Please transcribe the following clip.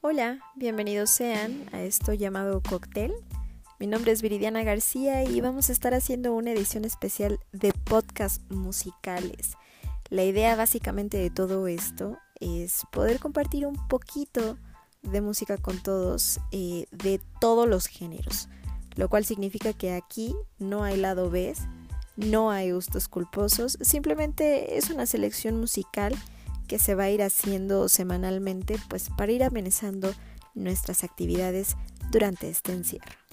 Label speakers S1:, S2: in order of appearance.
S1: Hola, bienvenidos sean a esto llamado Cóctel. Mi nombre es Viridiana García y vamos a estar haciendo una edición especial de podcast musicales. La idea básicamente de todo esto es poder compartir un poquito de música con todos eh, de todos los géneros, lo cual significa que aquí no hay lado B, no hay gustos culposos, simplemente es una selección musical que se va a ir haciendo semanalmente pues para ir amenizando nuestras actividades durante este encierro.